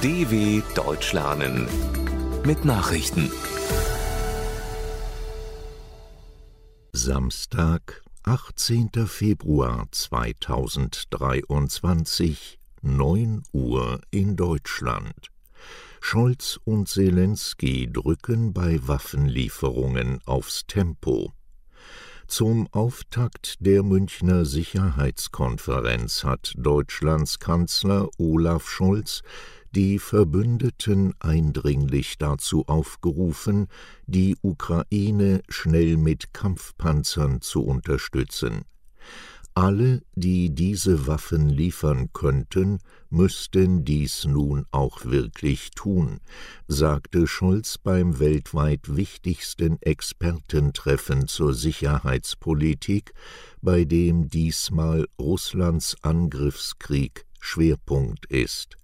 DW Deutsch lernen mit Nachrichten. Samstag, 18. Februar 2023, 9 Uhr in Deutschland. Scholz und Zelensky drücken bei Waffenlieferungen aufs Tempo. Zum Auftakt der Münchner Sicherheitskonferenz hat Deutschlands Kanzler Olaf Scholz die Verbündeten eindringlich dazu aufgerufen, die Ukraine schnell mit Kampfpanzern zu unterstützen. Alle, die diese Waffen liefern könnten, müssten dies nun auch wirklich tun, sagte Scholz beim weltweit wichtigsten Expertentreffen zur Sicherheitspolitik, bei dem diesmal Russlands Angriffskrieg Schwerpunkt ist.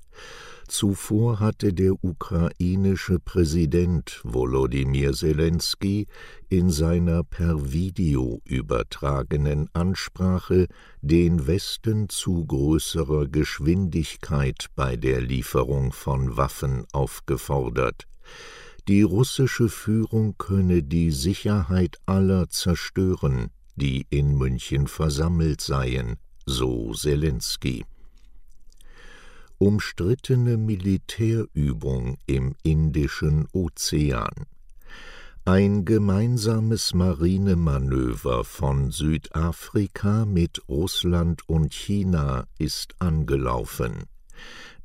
Zuvor hatte der ukrainische Präsident Volodymyr Zelensky in seiner per Video übertragenen Ansprache den Westen zu größerer Geschwindigkeit bei der Lieferung von Waffen aufgefordert. Die russische Führung könne die Sicherheit aller zerstören, die in München versammelt seien, so Zelensky umstrittene Militärübung im Indischen Ozean. Ein gemeinsames Marinemanöver von Südafrika mit Russland und China ist angelaufen.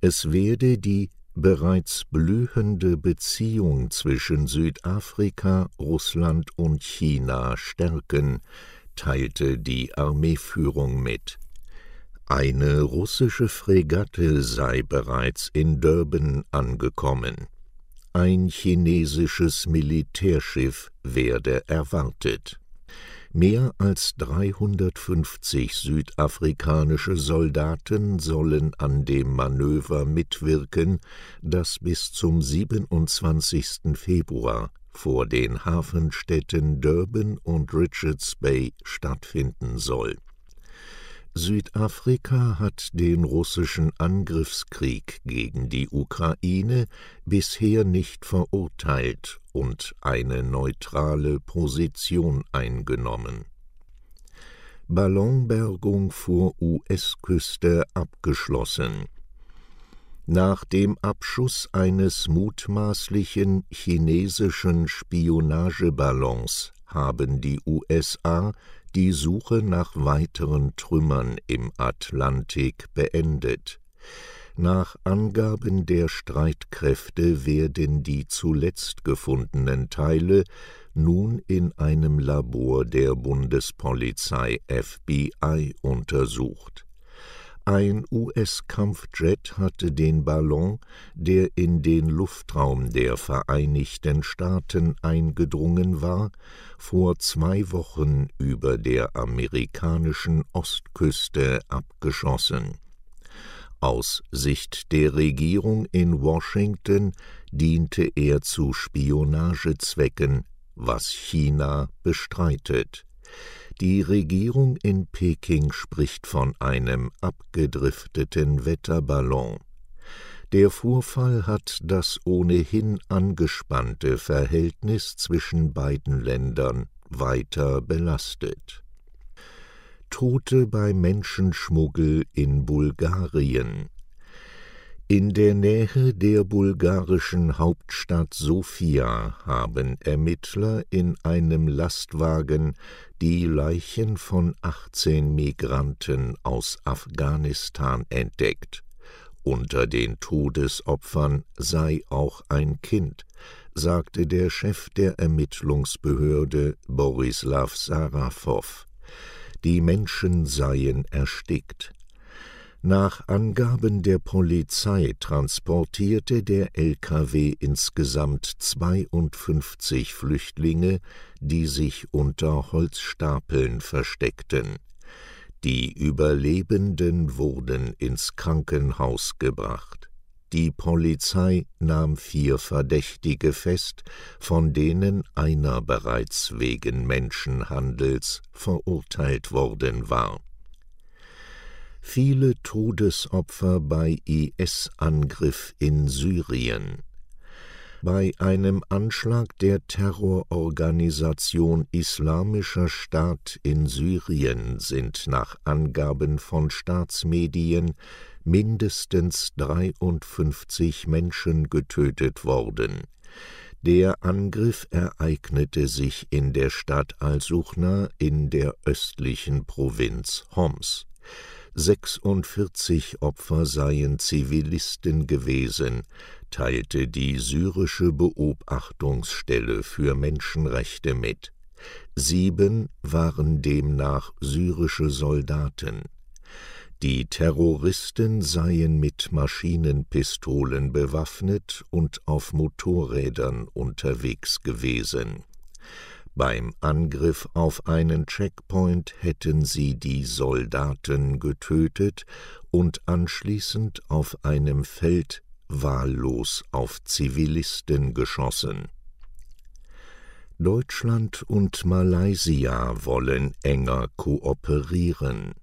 Es werde die bereits blühende Beziehung zwischen Südafrika, Russland und China stärken, teilte die Armeeführung mit. Eine russische Fregatte sei bereits in Durban angekommen. Ein chinesisches Militärschiff werde erwartet. Mehr als 350 südafrikanische Soldaten sollen an dem Manöver mitwirken, das bis zum 27. Februar vor den Hafenstädten Durban und Richards Bay stattfinden soll Südafrika hat den russischen Angriffskrieg gegen die Ukraine bisher nicht verurteilt und eine neutrale Position eingenommen. Ballonbergung vor US-Küste abgeschlossen. Nach dem Abschuss eines mutmaßlichen chinesischen Spionageballons haben die USA die Suche nach weiteren Trümmern im Atlantik beendet. Nach Angaben der Streitkräfte werden die zuletzt gefundenen Teile nun in einem Labor der Bundespolizei FBI untersucht ein US-Kampfjet hatte den Ballon, der in den Luftraum der Vereinigten Staaten eingedrungen war, vor zwei Wochen über der amerikanischen Ostküste abgeschossen. Aus Sicht der Regierung in Washington diente er zu Spionagezwecken, was China bestreitet. Die Regierung in Peking spricht von einem abgedrifteten Wetterballon. Der Vorfall hat das ohnehin angespannte Verhältnis zwischen beiden Ländern weiter belastet. Tote bei Menschenschmuggel in Bulgarien in der Nähe der bulgarischen Hauptstadt Sofia haben Ermittler in einem Lastwagen die Leichen von 18 Migranten aus Afghanistan entdeckt. Unter den Todesopfern sei auch ein Kind, sagte der Chef der Ermittlungsbehörde Borislav Sarafow. Die Menschen seien erstickt. Nach Angaben der Polizei transportierte der LKW insgesamt 52 Flüchtlinge, die sich unter Holzstapeln versteckten. Die Überlebenden wurden ins Krankenhaus gebracht. Die Polizei nahm vier Verdächtige fest, von denen einer bereits wegen Menschenhandels verurteilt worden war viele Todesopfer bei IS-Angriff in Syrien. Bei einem Anschlag der Terrororganisation Islamischer Staat in Syrien sind nach Angaben von Staatsmedien mindestens 53 Menschen getötet worden. Der Angriff ereignete sich in der Stadt al-Suchna in der östlichen Provinz Homs. 46 Opfer seien Zivilisten gewesen, teilte die syrische Beobachtungsstelle für Menschenrechte mit. Sieben waren demnach syrische Soldaten. Die Terroristen seien mit Maschinenpistolen bewaffnet und auf Motorrädern unterwegs gewesen. Beim Angriff auf einen Checkpoint hätten sie die Soldaten getötet und anschließend auf einem Feld wahllos auf Zivilisten geschossen. Deutschland und Malaysia wollen enger kooperieren.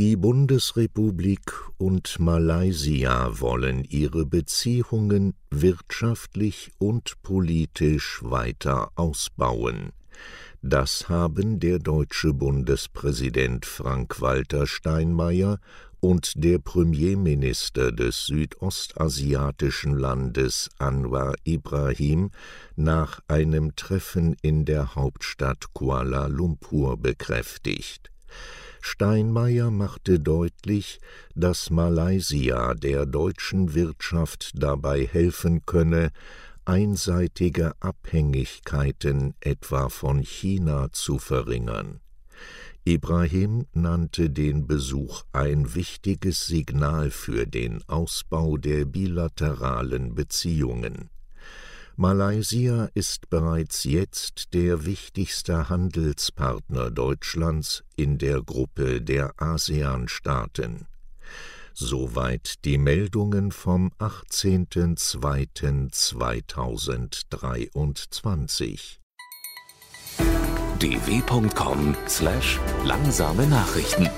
Die Bundesrepublik und Malaysia wollen ihre Beziehungen wirtschaftlich und politisch weiter ausbauen. Das haben der deutsche Bundespräsident Frank-Walter Steinmeier und der Premierminister des südostasiatischen Landes Anwar Ibrahim nach einem Treffen in der Hauptstadt Kuala Lumpur bekräftigt. Steinmeier machte deutlich, dass Malaysia der deutschen Wirtschaft dabei helfen könne, einseitige Abhängigkeiten etwa von China zu verringern. Ibrahim nannte den Besuch ein wichtiges Signal für den Ausbau der bilateralen Beziehungen. Malaysia ist bereits jetzt der wichtigste Handelspartner Deutschlands in der Gruppe der ASEAN-Staaten. Soweit die Meldungen vom 18.02.2023 dw.com/langsame Nachrichten